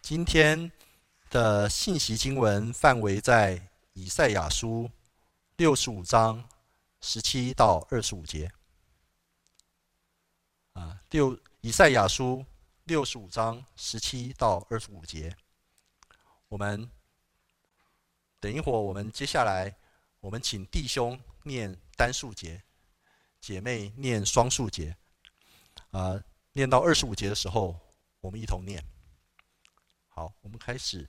今天的信息经文范围在以赛亚书六十五章十七到二十五节。啊，六以赛亚书六十五章十七到二十五节。我们等一会儿，我们接下来，我们请弟兄念单数节，姐妹念双数节。啊，念到二十五节的时候，我们一同念。好，我们开始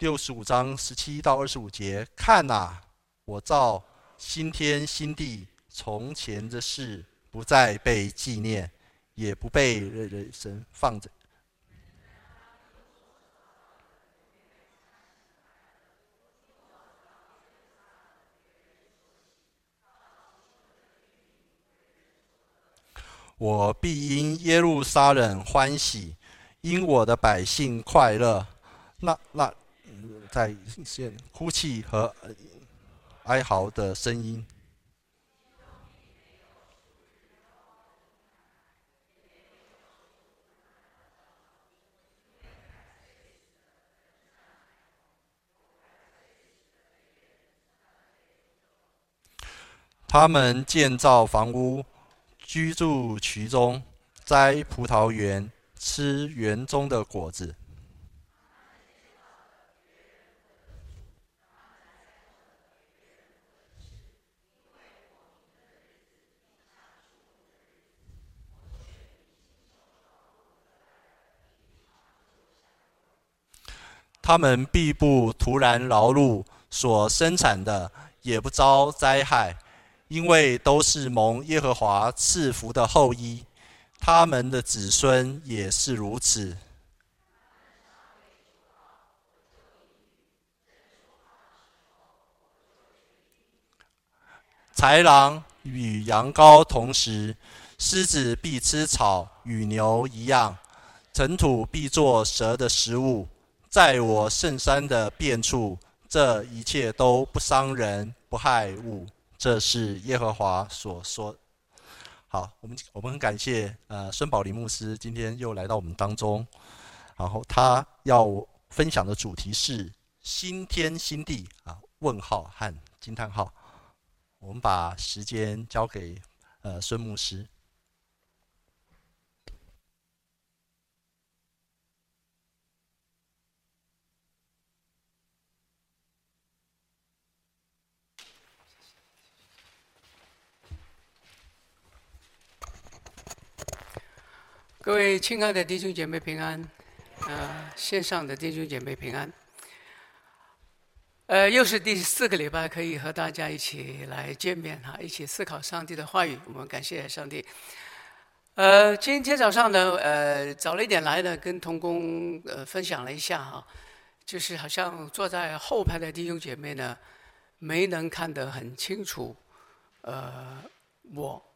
六十五章十七到二十五节。看呐，我造新天新地，从前的事不再被纪念，也不被人人神放着。我必因耶路撒冷欢喜，因我的百姓快乐。那那在现哭泣和哀嚎的声音。他们建造房屋。居住其中，栽葡萄园，吃园中的果子。他们必不徒然劳碌，所生产的也不遭灾害。因为都是蒙耶和华赐福的后裔，他们的子孙也是如此。豺狼与羊羔同食，狮子必吃草，与牛一样。尘土必作蛇的食物，在我圣山的遍处，这一切都不伤人，不害物。这是耶和华所说。好，我们我们很感谢呃孙宝林牧师今天又来到我们当中，然后他要分享的主题是新天新地啊问号和惊叹号。我们把时间交给呃孙牧师。各位亲爱的弟兄姐妹平安，呃，线上的弟兄姐妹平安。呃，又是第四个礼拜可以和大家一起来见面哈，一起思考上帝的话语。我们感谢上帝。呃，今天早上呢，呃，早了一点来呢，跟同工呃分享了一下哈，就是好像坐在后排的弟兄姐妹呢，没能看得很清楚，呃，我。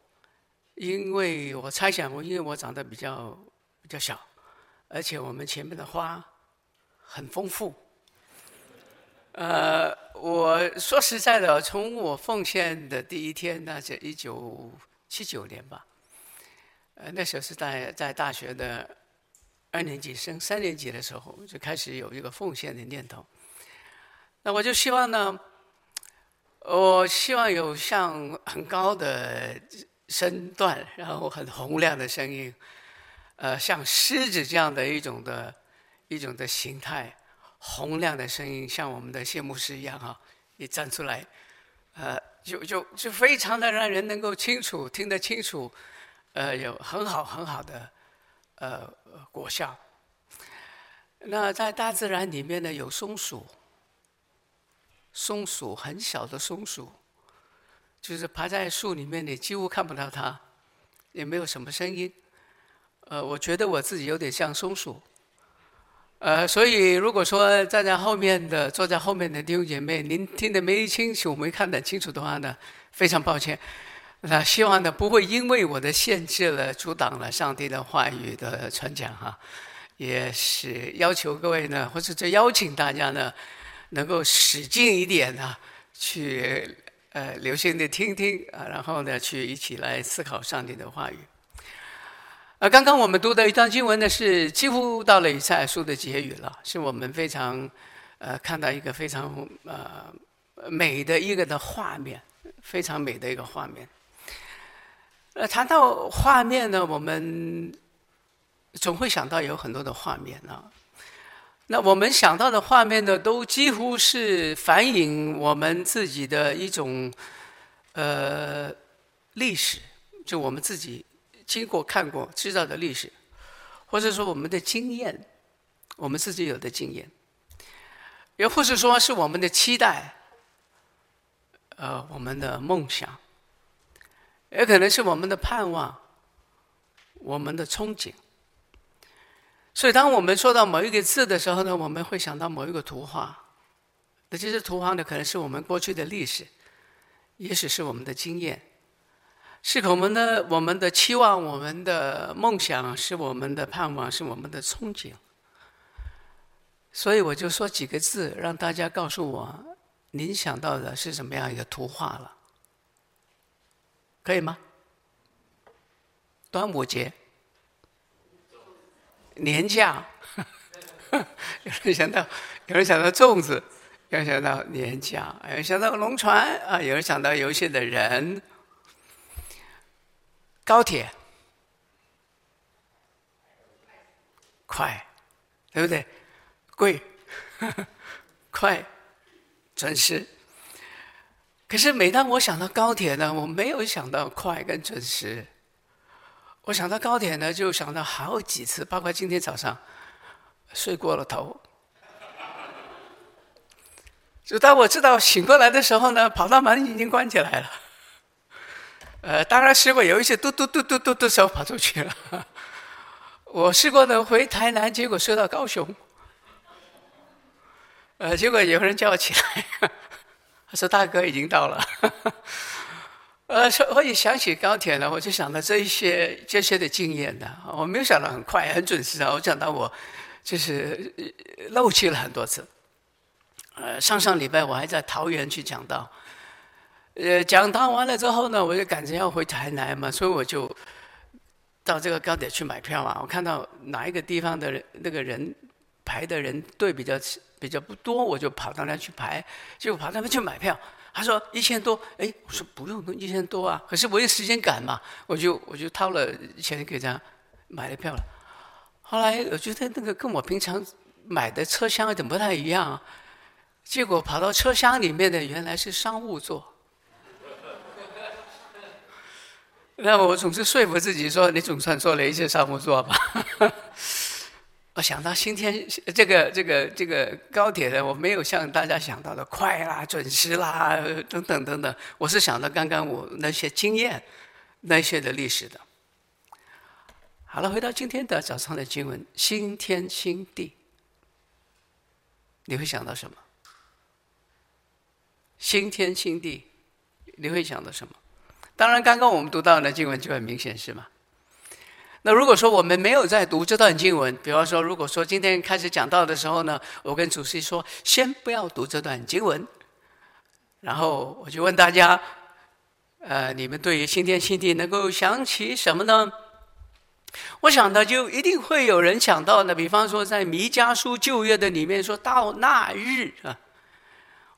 因为我猜想，我因为我长得比较比较小，而且我们前面的花很丰富。呃，我说实在的，从我奉献的第一天，那是一九七九年吧，呃，那时候是在在大学的二年级升三年级的时候，就开始有一个奉献的念头。那我就希望呢，我希望有像很高的。身段，然后很洪亮的声音，呃，像狮子这样的一种的，一种的形态，洪亮的声音，像我们的谢牧师一样哈，一站出来，呃，就就就非常的让人能够清楚听得清楚，呃，有很好很好的呃果效。那在大自然里面呢，有松鼠，松鼠很小的松鼠。就是爬在树里面，你几乎看不到它，也没有什么声音。呃，我觉得我自己有点像松鼠。呃，所以如果说站在后面的、坐在后面的弟兄姐妹，您听得没清楚、没看得清楚的话呢，非常抱歉。那希望呢，不会因为我的限制了、阻挡了上帝的话语的传讲哈。也是要求各位呢，或者这邀请大家呢，能够使劲一点啊，去。呃，留心的听听啊，然后呢，去一起来思考上帝的话语。啊，刚刚我们读的一段经文呢，是几乎到了以赛书的结语了，是我们非常呃看到一个非常呃美的一个的画面，非常美的一个画面。呃，谈到画面呢，我们总会想到有很多的画面啊。那我们想到的画面呢，都几乎是反映我们自己的一种呃历史，就我们自己经过看过知道的历史，或者说我们的经验，我们自己有的经验，也或是说是我们的期待，呃，我们的梦想。也可能是我们的盼望，我们的憧憬。所以，当我们说到某一个字的时候呢，我们会想到某一个图画。那这些图画呢，可能是我们过去的历史，也许是我们的经验，是我们的我们的期望，我们的梦想，是我们的盼望，是我们的憧憬。所以，我就说几个字，让大家告诉我，您想到的是什么样一个图画了。可以吗？端午节、年假，有人想到，有人想到粽子，有人想到年假，有人想到龙船啊，有人想到游戏的人，高铁，快，对不对？贵，快，准时。可是每当我想到高铁呢，我没有想到快跟准时。我想到高铁呢，就想到好几次，包括今天早上睡过了头。就当我知道醒过来的时候呢，跑道门已经关起来了。呃，当然试过有一些嘟嘟嘟嘟嘟的时候跑出去了。我试过呢，回台南，结果睡到高雄。呃，结果有人叫我起来。他说：“大哥已经到了。” 呃，说我一想起高铁呢，我就想到这一些这些的经验的。我没有想到很快很准时啊，我想到我就是漏气了很多次。呃，上上礼拜我还在桃园去讲道，呃，讲到完了之后呢，我就赶着要回台南嘛，所以我就到这个高铁去买票嘛。我看到哪一个地方的人那个人排的人队比较。比较不多，我就跑到那去排，结果跑到那去买票。他说一千多，哎，我说不用一千多啊。可是我有时间赶嘛，我就我就掏了钱给他买了票了。后来我觉得那个跟我平常买的车厢有点不太一样，结果跑到车厢里面的原来是商务座。那我总是说服自己说，你总算坐了一次商务座吧。我想到新天这个这个这个高铁的，我没有像大家想到的快啦、准时啦等等等等。我是想到刚刚我那些经验、那些的历史的。好了，回到今天的早上的经文，新天新地，你会想到什么？新天新地，你会想到什么？当然，刚刚我们读到的经文就很明显，是吗？那如果说我们没有在读这段经文，比方说，如果说今天开始讲道的时候呢，我跟主席说，先不要读这段经文，然后我就问大家，呃，你们对于新天新地能够想起什么呢？我想呢，就一定会有人想到呢，比方说在弥迦书旧约的里面说到那日啊。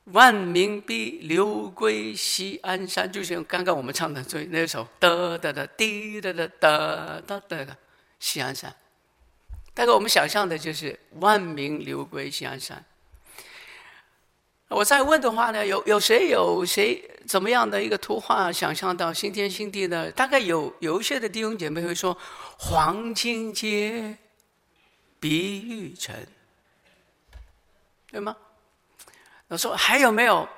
万民必流归西安山，就像刚刚我们唱的最那首哒哒哒滴哒哒哒哒哒西安山。大概我们想象的就是万民流归西安山。我再问的话呢，有有谁有谁怎么样的一个图画想象到新天新地呢？大概有有一些的弟兄姐妹会说，黄金街，碧玉城，对吗？我说还有没有？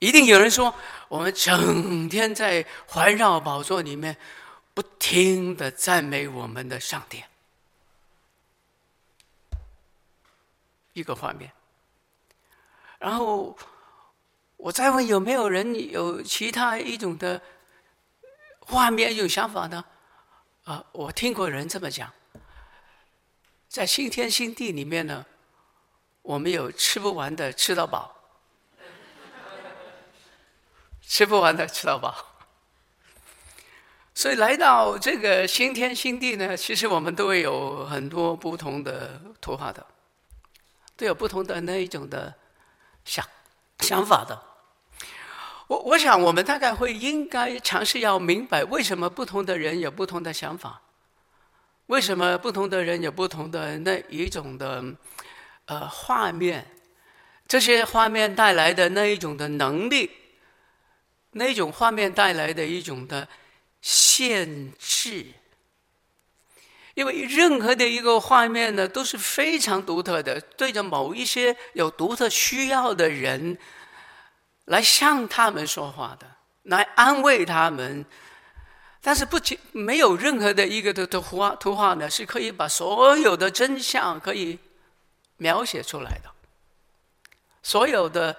一定有人说，我们整天在环绕宝座里面，不停的赞美我们的上帝。一个画面。然后我再问有没有人有其他一种的画面、有想法呢？啊，我听过人这么讲，在新天新地里面呢。我们有吃不完的吃到饱，吃不完的吃到饱。所以来到这个新天新地呢，其实我们都会有很多不同的图画的，都有不同的那一种的想想法的。我我想，我们大概会应该尝试要明白，为什么不同的人有不同的想法，为什么不同的人有不同的那一种的呃画面，这些画面带来的那一种的能力，那一种画面带来的一种的。限制，因为任何的一个画面呢，都是非常独特的，对着某一些有独特需要的人，来向他们说话的，来安慰他们。但是不仅没有任何的一个的图画图画呢，是可以把所有的真相可以描写出来的，所有的。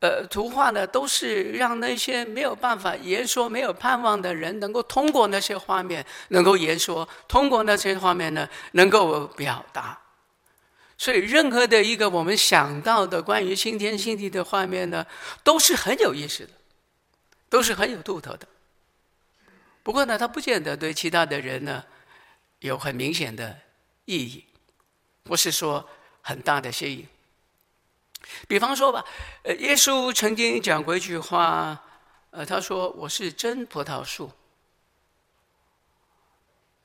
呃，图画呢，都是让那些没有办法言说、没有盼望的人，能够通过那些画面能够言说，通过那些画面呢，能够表达。所以，任何的一个我们想到的关于新天新地的画面呢，都是很有意思的，都是很有独特的。不过呢，它不见得对其他的人呢有很明显的意义，不是说很大的吸引。比方说吧，呃，耶稣曾经讲过一句话，呃，他说：“我是真葡萄树。”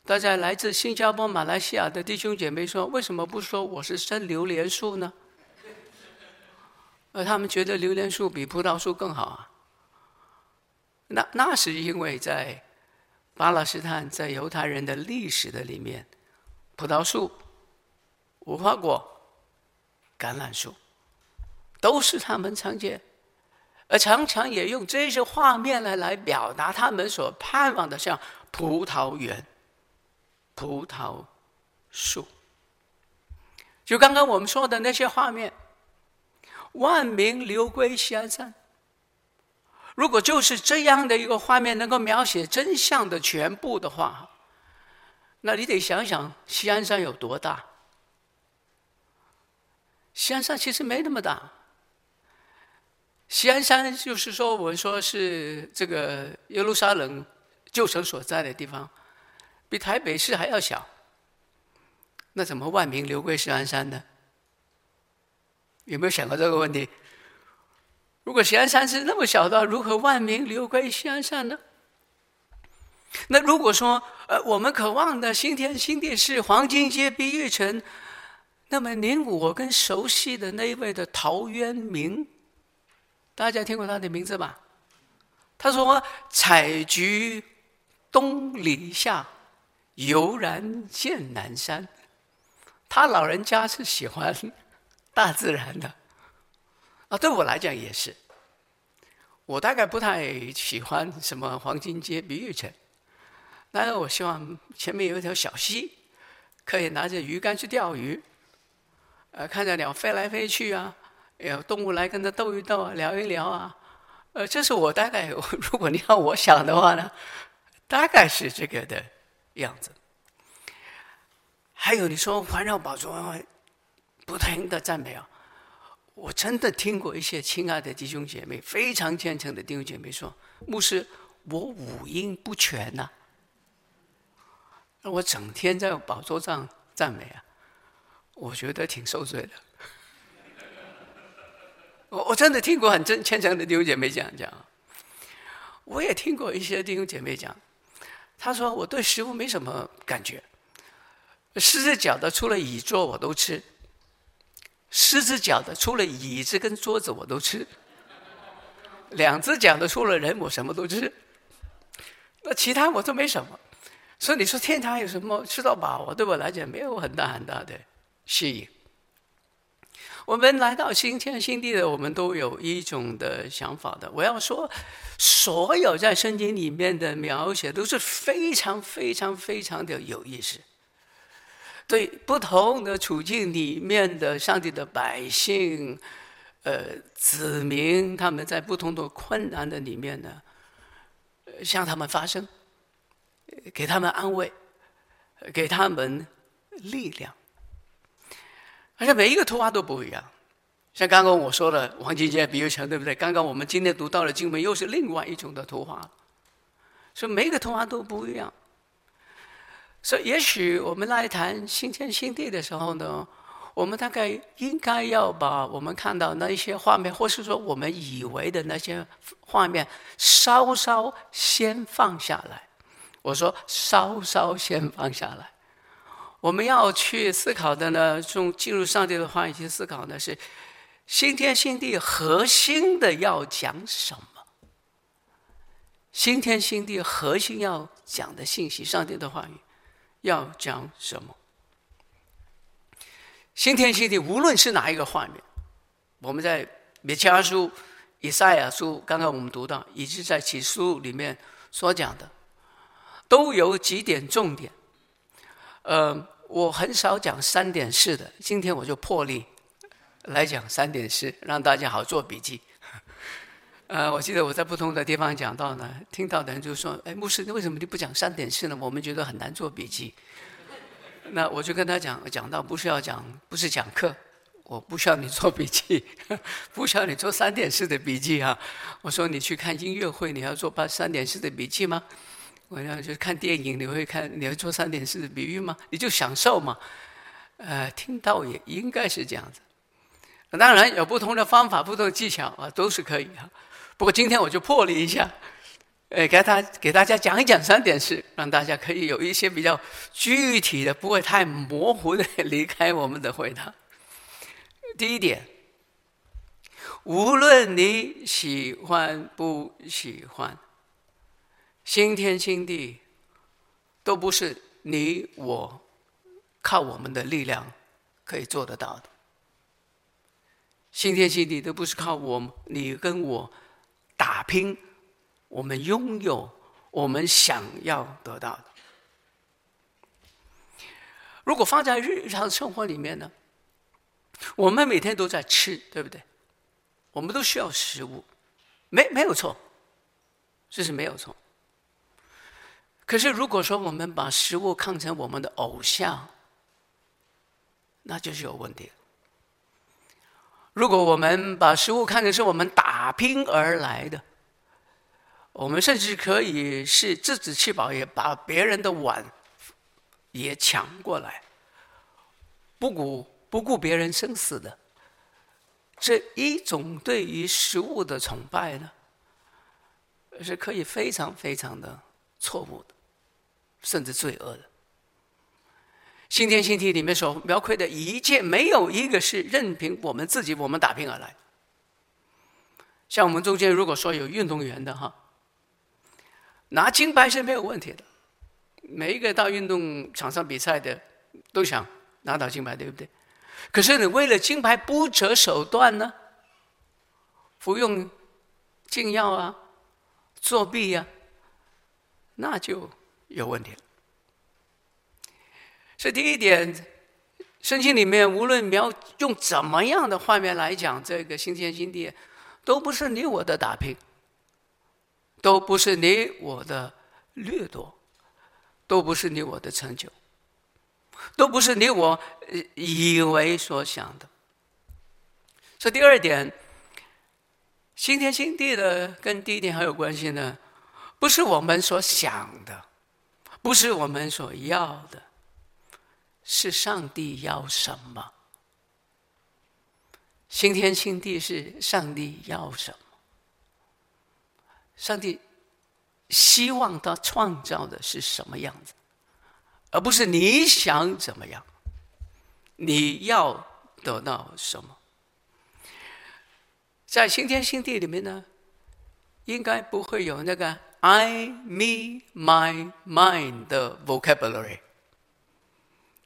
大家来自新加坡、马来西亚的弟兄姐妹说：“为什么不说我是真榴莲树呢？”呃，他们觉得榴莲树比葡萄树更好啊。那那是因为在巴勒斯坦，在犹太人的历史的里面，葡萄树、无花果、橄榄树。都是他们常见，而常常也用这些画面来来表达他们所盼望的，像葡萄园、葡萄树。就刚刚我们说的那些画面，万民流归西安山。如果就是这样的一个画面能够描写真相的全部的话，那你得想想西安山有多大？西安山其实没那么大。西安山就是说，我们说是这个耶路撒冷旧城所在的地方，比台北市还要小。那怎么万民流归西安山呢？有没有想过这个问题？如果西安山是那么小的，如何万民流归西安山呢？那如果说，呃，我们渴望的新天新地是黄金街碧玉城，那么您我跟熟悉的那一位的陶渊明。大家听过他的名字吧？他说：“采菊东篱下，悠然见南山。”他老人家是喜欢大自然的啊，对我来讲也是。我大概不太喜欢什么黄金街、碧玉城，但是我希望前面有一条小溪，可以拿着鱼竿去钓鱼，呃，看着鸟飞来飞去啊。有动物来跟他斗一斗啊，聊一聊啊，呃，这是我大概，如果你要我想的话呢，大概是这个的样子。还有你说环绕宝座，不停的赞美啊，我真的听过一些亲爱的弟兄姐妹，非常虔诚的弟兄姐妹说，牧师，我五音不全呐、啊，我整天在宝座上赞美啊，我觉得挺受罪的。我我真的听过很真虔诚的弟兄姐妹讲讲，我也听过一些弟兄姐妹讲，他说我对食物没什么感觉，十只脚的除了椅桌我都吃，十只脚的除了椅子跟桌子我都吃，两只脚的除了人我什么都吃，那其他我都没什么，所以你说天堂有什么吃到饱？我对我来讲没有很大很大的。吸引。我们来到新天新地的，我们都有一种的想法的。我要说，所有在圣经里面的描写都是非常非常非常的有意思。对不同的处境里面的上帝的百姓，呃，子民，他们在不同的困难的里面呢，向他们发声，给他们安慰，给他们力量。而且每一个图画都不一样，像刚刚我说的黄金街、碧玉城，对不对？刚刚我们今天读到的经文又是另外一种的图画。所以每一个图画都不一样。所以，也许我们来谈新天新地的时候呢，我们大概应该要把我们看到那一些画面，或是说我们以为的那些画面，稍稍先放下来。我说稍稍先放下来。我们要去思考的呢，从进入上帝的话语去思考的是新天新地核心的要讲什么？新天新地核心要讲的信息，上帝的话语。要讲什么？新天新地，无论是哪一个画面，我们在米迦书、以赛亚书，刚刚我们读到，以及在启示录里面所讲的，都有几点重点。呃，我很少讲三点式的，今天我就破例来讲三点式，让大家好做笔记。呃，我记得我在不同的地方讲到呢，听到的人就说：“哎，牧师，你为什么你不讲三点式呢？我们觉得很难做笔记。”那我就跟他讲，讲到不需要讲，不是讲课，我不需要你做笔记，不需要你做三点式的笔记啊。我说你去看音乐会，你要做八三点式的笔记吗？我要去看电影，你会看，你会做三点式的比喻吗？你就享受嘛。呃，听到也应该是这样子。当然有不同的方法，不同的技巧啊，都是可以啊。不过今天我就破例一下，呃，给他给大家讲一讲三点式，让大家可以有一些比较具体的，不会太模糊的离开我们的会堂。第一点，无论你喜欢不喜欢，新天新地都不是你我靠我们的力量可以做得到的。新天新地都不是靠我你跟我。打拼，我们拥有我们想要得到的。如果放在日常生活里面呢？我们每天都在吃，对不对？我们都需要食物，没没有错，这是没有错。可是如果说我们把食物看成我们的偶像，那就是有问题。如果我们把食物看成是我们打拼而来的，我们甚至可以是自己吃饱，也把别人的碗也抢过来，不顾不顾别人生死的，这一种对于食物的崇拜呢，是可以非常非常的错误的，甚至罪恶的。新天新地里面所描绘的一切，没有一个是任凭我们自己我们打拼而来。像我们中间如果说有运动员的哈，拿金牌是没有问题的。每一个到运动场上比赛的都想拿到金牌，对不对？可是你为了金牌不择手段呢？服用禁药啊，作弊呀，那就有问题了。这第一点，圣经里面无论描用怎么样的画面来讲这个新天新地，都不是你我的打拼，都不是你我的掠夺，都不是你我的成就，都不是你我以为所想的。这第二点，新天新地的跟第一点还有关系呢，不是我们所想的，不是我们所要的。是上帝要什么？新天新地是上帝要什么？上帝希望他创造的是什么样子，而不是你想怎么样，你要得到什么？在新天新地里面呢，应该不会有那个 I, me, my, mine 的 vocabulary。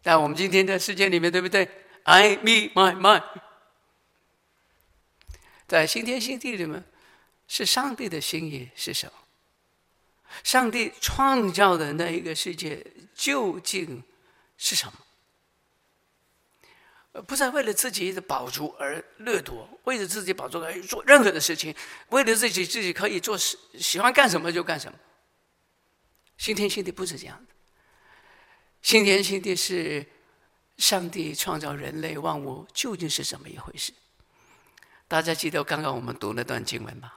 在我们今天的世界里面，对不对？I, me, my, mine。在新天新地里面，是上帝的心意是什么？上帝创造的那一个世界究竟是什么？不再为了自己的宝足而掠夺，为了自己宝足而做任何的事情，为了自己自己可以做喜喜欢干什么就干什么。新天新地不是这样的。新天新地是上帝创造人类万物究竟是怎么一回事？大家记得刚刚我们读那段经文吗？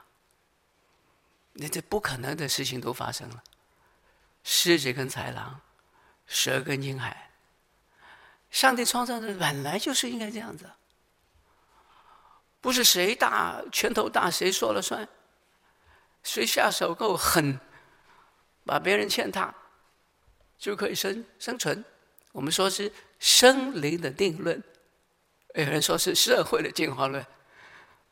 那这不可能的事情都发生了。狮子跟豺狼，蛇跟婴孩。上帝创造的本来就是应该这样子，不是谁大拳头大谁说了算，谁下手够狠，把别人践踏，就可以生生存。我们说是生灵的定论，有人说是社会的进化论。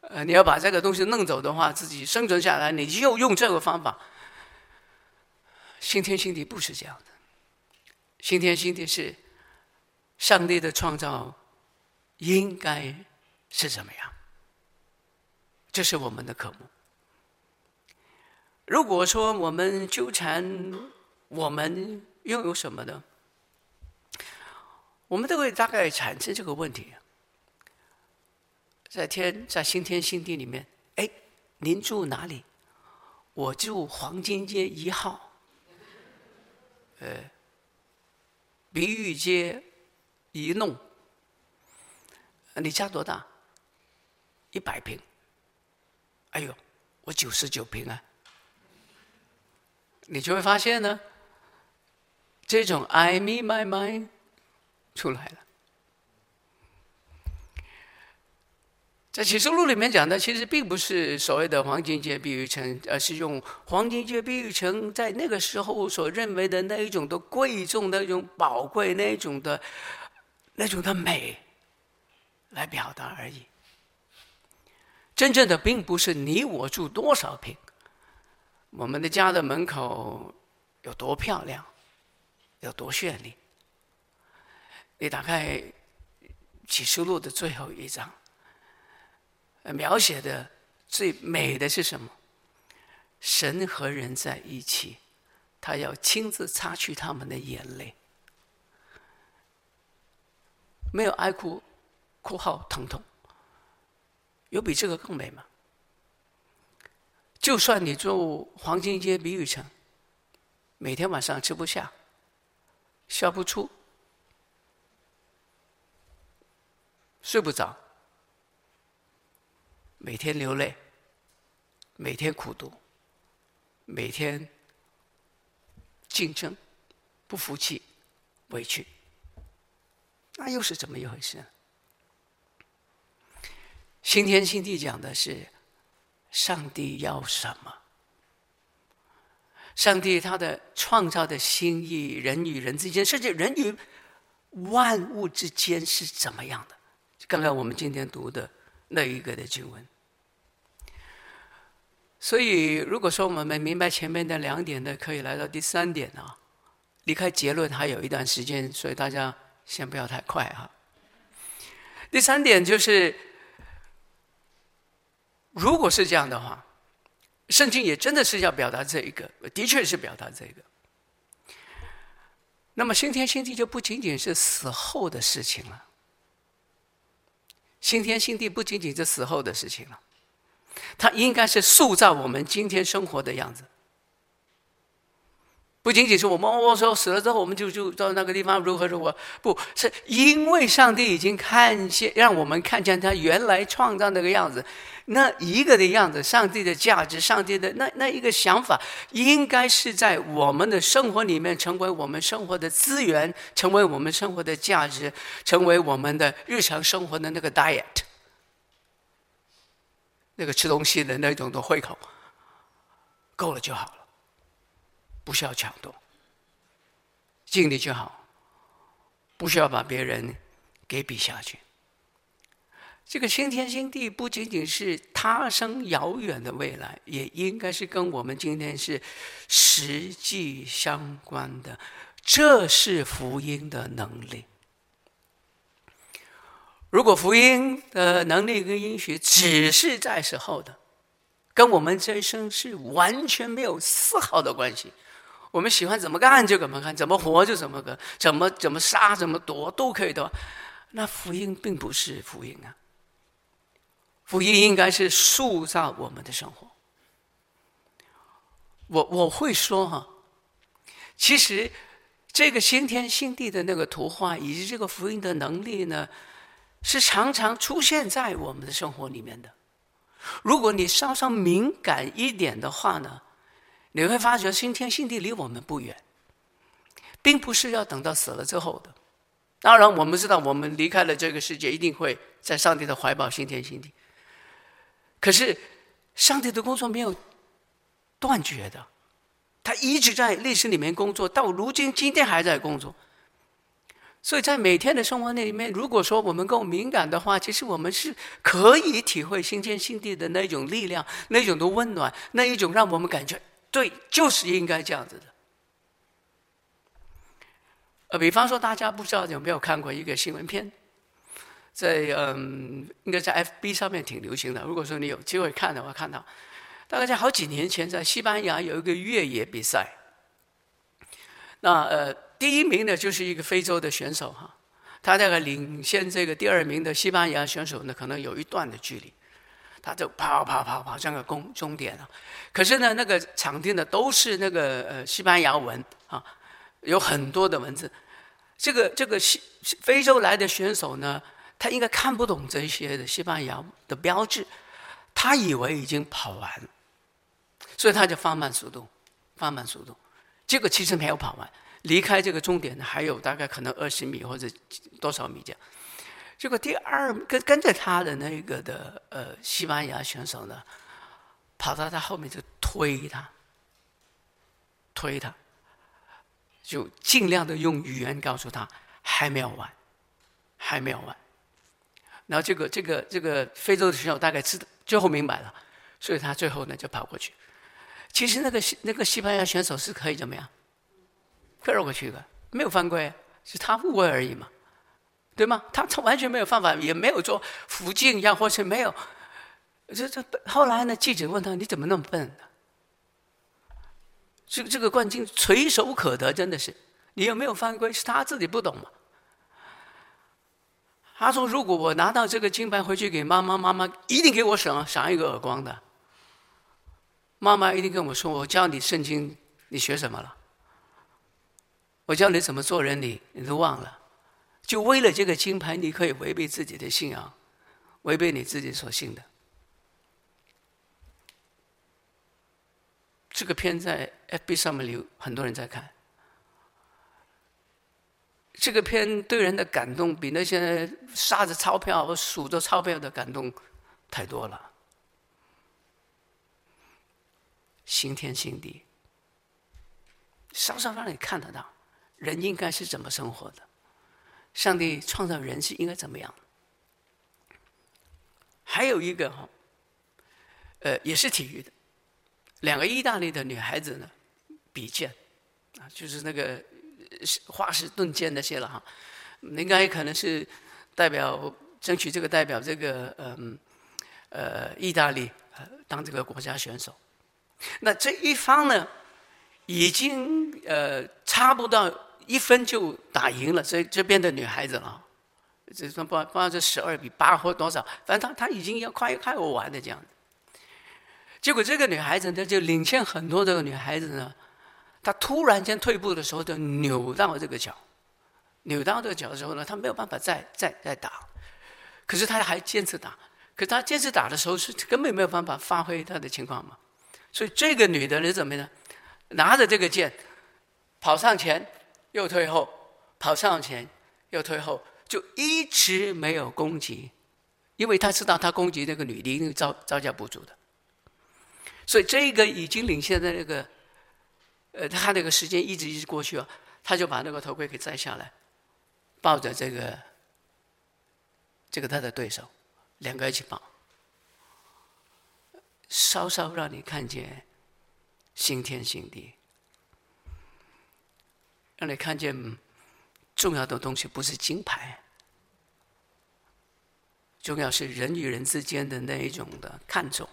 呃，你要把这个东西弄走的话，自己生存下来，你就用这个方法。新天新地不是这样的，新天新地是上帝的创造，应该是怎么样？这是我们的科目。如果说我们纠缠，我们拥有什么呢？我们都会大概产生这个问题。在天，在新天新地里面，哎，您住哪里？我住黄金街一号。呃，碧玉街一弄。你家多大？一百平。哎呦，我九十九平啊！你就会发现呢，这种 I me my mind 出来了。在启示录里面讲的，其实并不是所谓的黄金街碧玉城，而是用黄金街碧玉城在那个时候所认为的那一种的贵重、那种宝贵、那一种的、那种的美来表达而已。真正的并不是你我住多少平，我们的家的门口有多漂亮，有多绚丽。你打开启示录的最后一章。描写的最美的是什么？神和人在一起，他要亲自擦去他们的眼泪。没有哀哭、哭号、疼痛，有比这个更美吗？就算你住黄金街比玉城，每天晚上吃不下、笑不出、睡不着。每天流泪，每天苦读，每天竞争，不服气，委屈，那又是怎么一回事呢？新天新地讲的是上帝要什么？上帝他的创造的心意，人与人之间，甚至人与万物之间是怎么样的？刚刚我们今天读的。那一个的经文，所以如果说我们没明白前面的两点的，可以来到第三点啊。离开结论还有一段时间，所以大家先不要太快哈。第三点就是，如果是这样的话，圣经也真的是要表达这一个，的确是表达这个。那么新天新地就不仅仅是死后的事情了。新天新地不仅仅是死后的事情了，它应该是塑造我们今天生活的样子。不仅仅是我们哦说死了之后，我们就就到那个地方如何如何，不是因为上帝已经看见，让我们看见他原来创造那个样子。那一个的样子，上帝的价值，上帝的那那一个想法，应该是在我们的生活里面成为我们生活的资源，成为我们生活的价值，成为我们的日常生活的那个 diet，那个吃东西的那种的胃口，够了就好了，不需要抢夺，尽力就好，不需要把别人给比下去。这个新天新地不仅仅是他生遥远的未来，也应该是跟我们今天是实际相关的。这是福音的能力。如果福音的能力跟应许只是在时候的，跟我们这一生是完全没有丝毫的关系。我们喜欢怎么干就怎么干，怎么活就怎么个，怎么怎么杀怎么夺都可以的。那福音并不是福音啊。福音应该是塑造我们的生活。我我会说哈，其实这个新天新地的那个图画，以及这个福音的能力呢，是常常出现在我们的生活里面的。如果你稍稍敏感一点的话呢，你会发觉新天新地离我们不远，并不是要等到死了之后的。当然，我们知道，我们离开了这个世界，一定会在上帝的怀抱，新天新地。可是，上帝的工作没有断绝的，他一直在历史里面工作，到如今，今天还在工作。所以在每天的生活那里面，如果说我们够敏感的话，其实我们是可以体会新天新地的那种力量，那种的温暖，那一种让我们感觉对，就是应该这样子的。呃，比方说，大家不知道有没有看过一个新闻片，在嗯，应该在 FB 上面挺流行的。如果说你有机会看的话，看到大概在好几年前，在西班牙有一个越野比赛。那呃，第一名呢就是一个非洲的选手哈，他大概领先这个第二名的西班牙选手呢，可能有一段的距离，他就跑跑跑跑向个终终点了。可是呢，那个场地呢都是那个呃西班牙文啊。有很多的文字，这个这个西非洲来的选手呢，他应该看不懂这些的西班牙的标志，他以为已经跑完了，所以他就放慢速度，放慢速度，结果其实没有跑完，离开这个终点呢还有大概可能二十米或者多少米这样，结果第二跟跟着他的那个的呃西班牙选手呢，跑到他后面就推他，推他。就尽量的用语言告诉他还没有完，还没有完。然后这个这个这个非洲的选手大概知道最后明白了，所以他最后呢就跑过去。其实那个西那个西班牙选手是可以怎么样？可以绕过去的，没有犯规，是他误会而已嘛，对吗？他他完全没有犯法，也没有做福晋呀，或是没有。这这后来呢，记者问他：“你怎么那么笨？”这这个冠军垂手可得，真的是，你有没有犯规？是他自己不懂嘛？他说：“如果我拿到这个金牌回去给妈妈，妈妈一定给我赏赏一个耳光的。妈妈一定跟我说：‘我教你圣经，你学什么了？我教你怎么做人，你你都忘了。就为了这个金牌，你可以违背自己的信仰，违背你自己所信的。’”这个片在 FB 上面有很多人在看。这个片对人的感动比那些撒着钞票数着钞票的感动太多了。新天新地，稍稍让你看得到人应该是怎么生活的，上帝创造人是应该怎么样。还有一个哈，呃，也是体育的。两个意大利的女孩子呢，比剑，啊，就是那个华士顿剑那些了哈，应该可能是代表争取这个代表这个嗯呃意大利当这个国家选手。那这一方呢，已经呃差不多一分就打赢了这这边的女孩子了，这不不知道这十二比八或多少，反正她她已经要快快我完的这样。结果这个女孩子呢，就领先很多这个女孩子呢，她突然间退步的时候，就扭到这个脚，扭到这个脚的时候呢，她没有办法再再再打，可是她还坚持打，可她坚持打的时候是根本没有办法发挥她的情况嘛，所以这个女的呢，怎么呢？拿着这个剑，跑上前又退后，跑上前又退后，就一直没有攻击，因为他知道他攻击那个女的一定招招架不住的。所以这个已经领先的那个，呃，他那个时间一直一直过去了，他就把那个头盔给摘下来，抱着这个，这个他的对手，两个一起跑，稍稍让你看见新天新地，让你看见重要的东西不是金牌，重要是人与人之间的那一种的看重。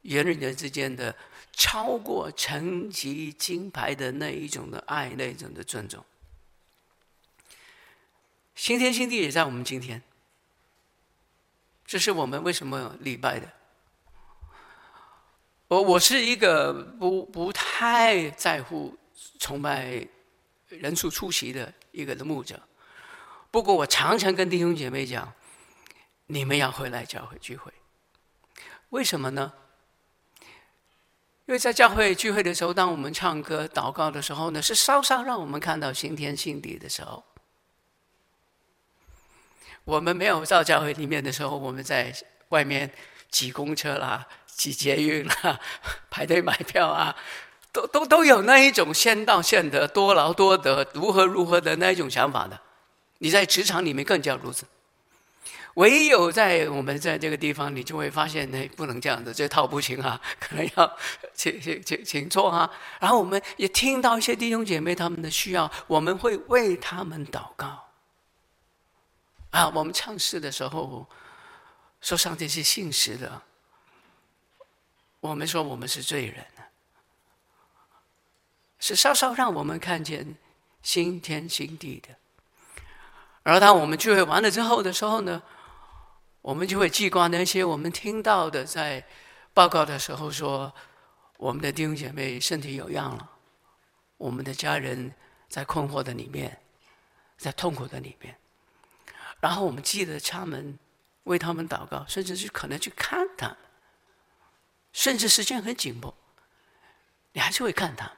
人与人之间的超过成绩金牌的那一种的爱，那一种的尊重，新天新地也在我们今天。这是我们为什么礼拜的。我我是一个不不太在乎崇拜人数出席的一个的牧者，不过我常常跟弟兄姐妹讲，你们要回来教会聚会，为什么呢？因为在教会聚会的时候，当我们唱歌、祷告的时候呢，是稍稍让我们看到新天新地的时候。我们没有到教会里面的时候，我们在外面挤公车啦、挤捷运啦、排队买票啊，都都都有那一种先到先得、多劳多得、如何如何的那一种想法的。你在职场里面更加如此。唯有在我们在这个地方，你就会发现，那不能这样子，这套不行啊，可能要请请请请坐啊。然后我们也听到一些弟兄姐妹他们的需要，我们会为他们祷告。啊，我们唱诗的时候说上帝是信实的，我们说我们是罪人，是稍稍让我们看见新天新地的。而当我们聚会完了之后的时候呢，我们就会记挂那些我们听到的，在报告的时候说，我们的弟兄姐妹身体有恙了，我们的家人在困惑的里面，在痛苦的里面，然后我们记得他们，为他们祷告，甚至是可能去看他，甚至时间很紧迫，你还是会看他。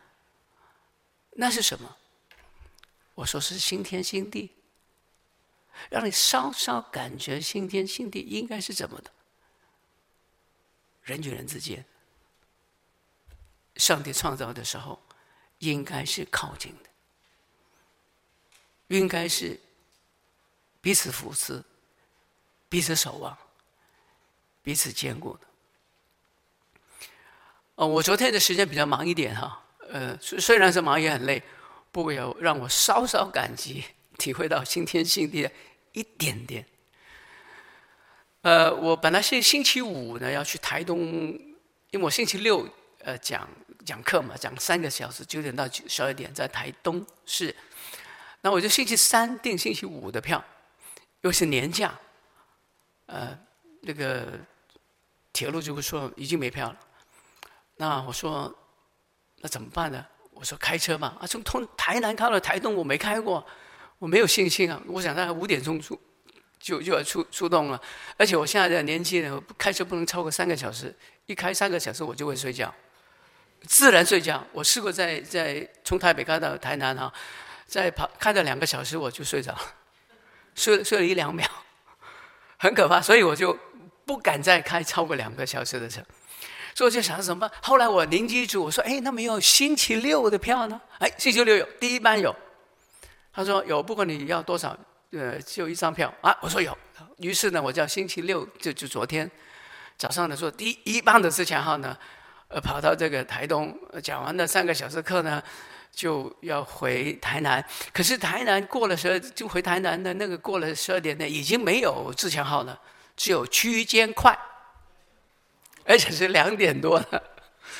那是什么？我说是新天新地。让你稍稍感觉新天新地应该是怎么的？人与人之间，上帝创造的时候，应该是靠近的，应该是彼此扶持、彼此守望、彼此坚固的。哦，我昨天的时间比较忙一点哈，呃，虽虽然是忙也很累，不过要让我稍稍感激、体会到新天新地的。一点点。呃，我本来是星期五呢要去台东，因为我星期六呃讲讲课嘛，讲三个小时，九点到十二点在台东市。那我就星期三订星期五的票，又是年假，呃，那个铁路就会说已经没票了。那我说那怎么办呢？我说开车嘛，啊，从通台南开到台东，我没开过。我没有信心啊！我想大概五点钟出，就就要出出动了。而且我现在的年纪呢，开车不能超过三个小时，一开三个小时我就会睡觉，自然睡觉。我试过在在从台北开到台南哈，再跑开了两个小时我就睡着了，睡睡了一两秒，很可怕。所以我就不敢再开超过两个小时的车。所以我就想什么？后来我灵机一触，我说：“哎，那没有星期六的票呢？哎，星期六有，第一班有。”他说有，不管你要多少，呃，就一张票啊。我说有，于是呢，我叫星期六，就就昨天早上的时候，第一班的之前号呢，呃，跑到这个台东，讲完了三个小时课呢，就要回台南。可是台南过了十二，就回台南的那个过了十二点呢，已经没有自强号了，只有区间快，而且是两点多了。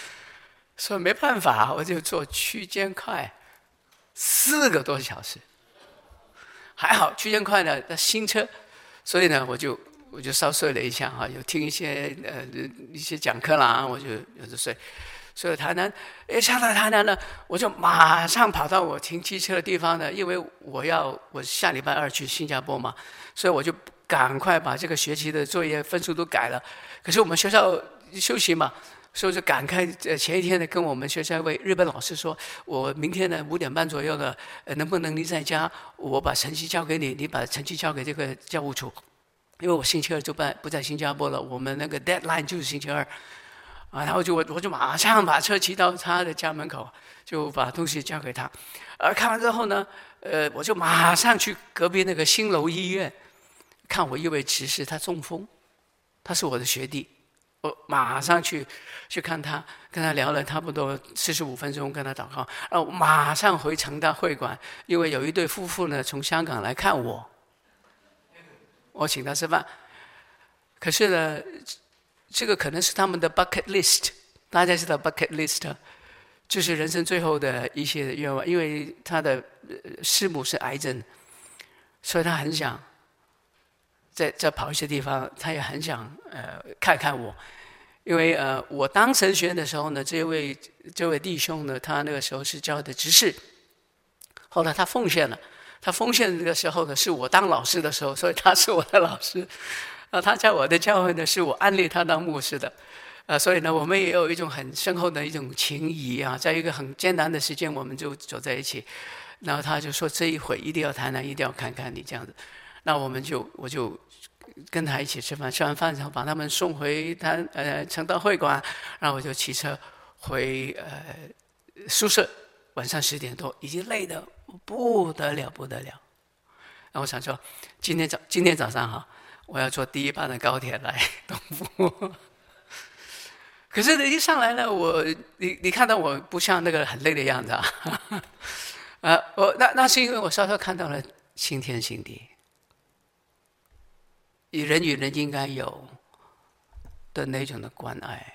所以没办法，我就坐区间快。四个多小时，还好区间快呢，那新车，所以呢，我就我就稍睡了一下哈，有听一些呃一些讲课啦，我就有着睡。所以台南，一下到台南呢，我就马上跑到我停机车的地方呢，因为我要我下礼拜二去新加坡嘛，所以我就赶快把这个学期的作业分数都改了。可是我们学校休息嘛。所以就赶快呃，前一天呢，跟我们学校一位日本老师说，我明天呢五点半左右呢，呃，能不能你在家，我把成绩交给你，你把成绩交给这个教务处，因为我星期二就不不在新加坡了，我们那个 deadline 就是星期二，啊，然后就我我就马上把车骑到他的家门口，就把东西交给他，而看完之后呢，呃，我就马上去隔壁那个新楼医院，看我一位执事，他中风，他是我的学弟。我马上去去看他，跟他聊了差不多四十五分钟，跟他祷告。然后马上回成大会馆，因为有一对夫妇呢从香港来看我，我请他吃饭。可是呢，这个可能是他们的 bucket list，大家知道 bucket list，就是人生最后的一些愿望。因为他的师母是癌症，所以他很想。在在跑一些地方，他也很想呃看看我，因为呃我当神学院的时候呢，这位这位弟兄呢，他那个时候是教的执事，后来他奉献了，他奉献的时候呢，是我当老师的时候，所以他是我的老师，啊，他在我的教会呢，是我安立他当牧师的，呃，所以呢，我们也有一种很深厚的一种情谊啊，在一个很艰难的时间，我们就走在一起。然后他就说：“这一回一定要谈谈，一定要看看你这样子。”那我们就我就跟他一起吃饭，吃完饭之后把他们送回他呃诚道会馆，然后我就骑车回呃宿舍。晚上十点多，已经累得不得了，不得了。然后我想说，今天早今天早上哈，我要坐第一班的高铁来东福。可是一上来了，我你你看到我不像那个很累的样子啊，呃，我那那是因为我稍稍看到了新天新地，与人与人应该有的那种的关爱。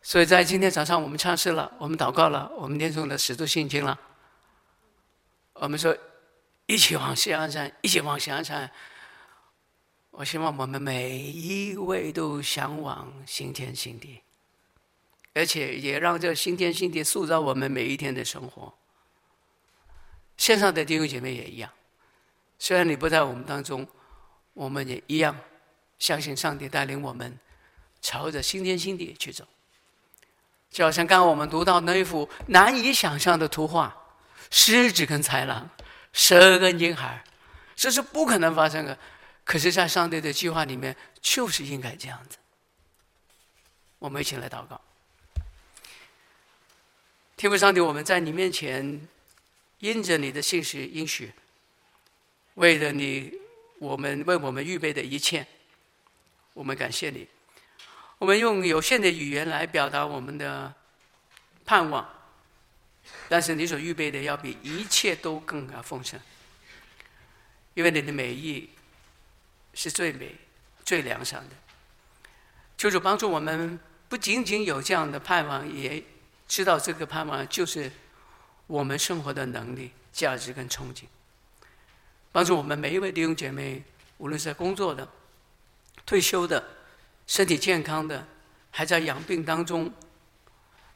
所以在今天早上，我们唱诗了，我们祷告了，我们念诵了十度信经了，我们说一起往西安山，一起往西安山。我希望我们每一位都向往新天新地，而且也让这新天新地塑造我们每一天的生活。线上的弟兄姐妹也一样，虽然你不在我们当中，我们也一样相信上帝带领我们朝着新天新地去走。就好像刚刚我们读到那一幅难以想象的图画：狮子跟豺狼，蛇跟婴孩，这是不可能发生的。可是，在上帝的计划里面，就是应该这样子。我们一起来祷告，天父上帝，我们在你面前，因着你的信实应许，为了你，我们为我们预备的一切，我们感谢你。我们用有限的语言来表达我们的盼望，但是你所预备的要比一切都更加丰盛，因为你的美意。是最美、最良善的。求主帮助我们，不仅仅有这样的盼望，也知道这个盼望就是我们生活的能力、价值跟憧憬。帮助我们每一位弟兄姐妹，无论是在工作的、退休的、身体健康的，还在养病当中，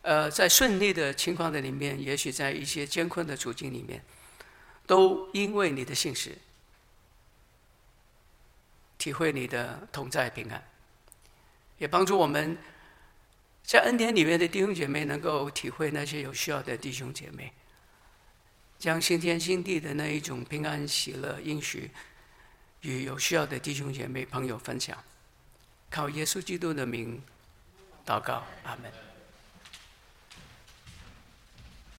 呃，在顺利的情况的里面，也许在一些艰困的处境里面，都因为你的信实。体会你的同在平安，也帮助我们在恩典里面的弟兄姐妹能够体会那些有需要的弟兄姐妹，将新天新地的那一种平安喜乐应许与有需要的弟兄姐妹朋友分享。靠耶稣基督的名祷告，阿门。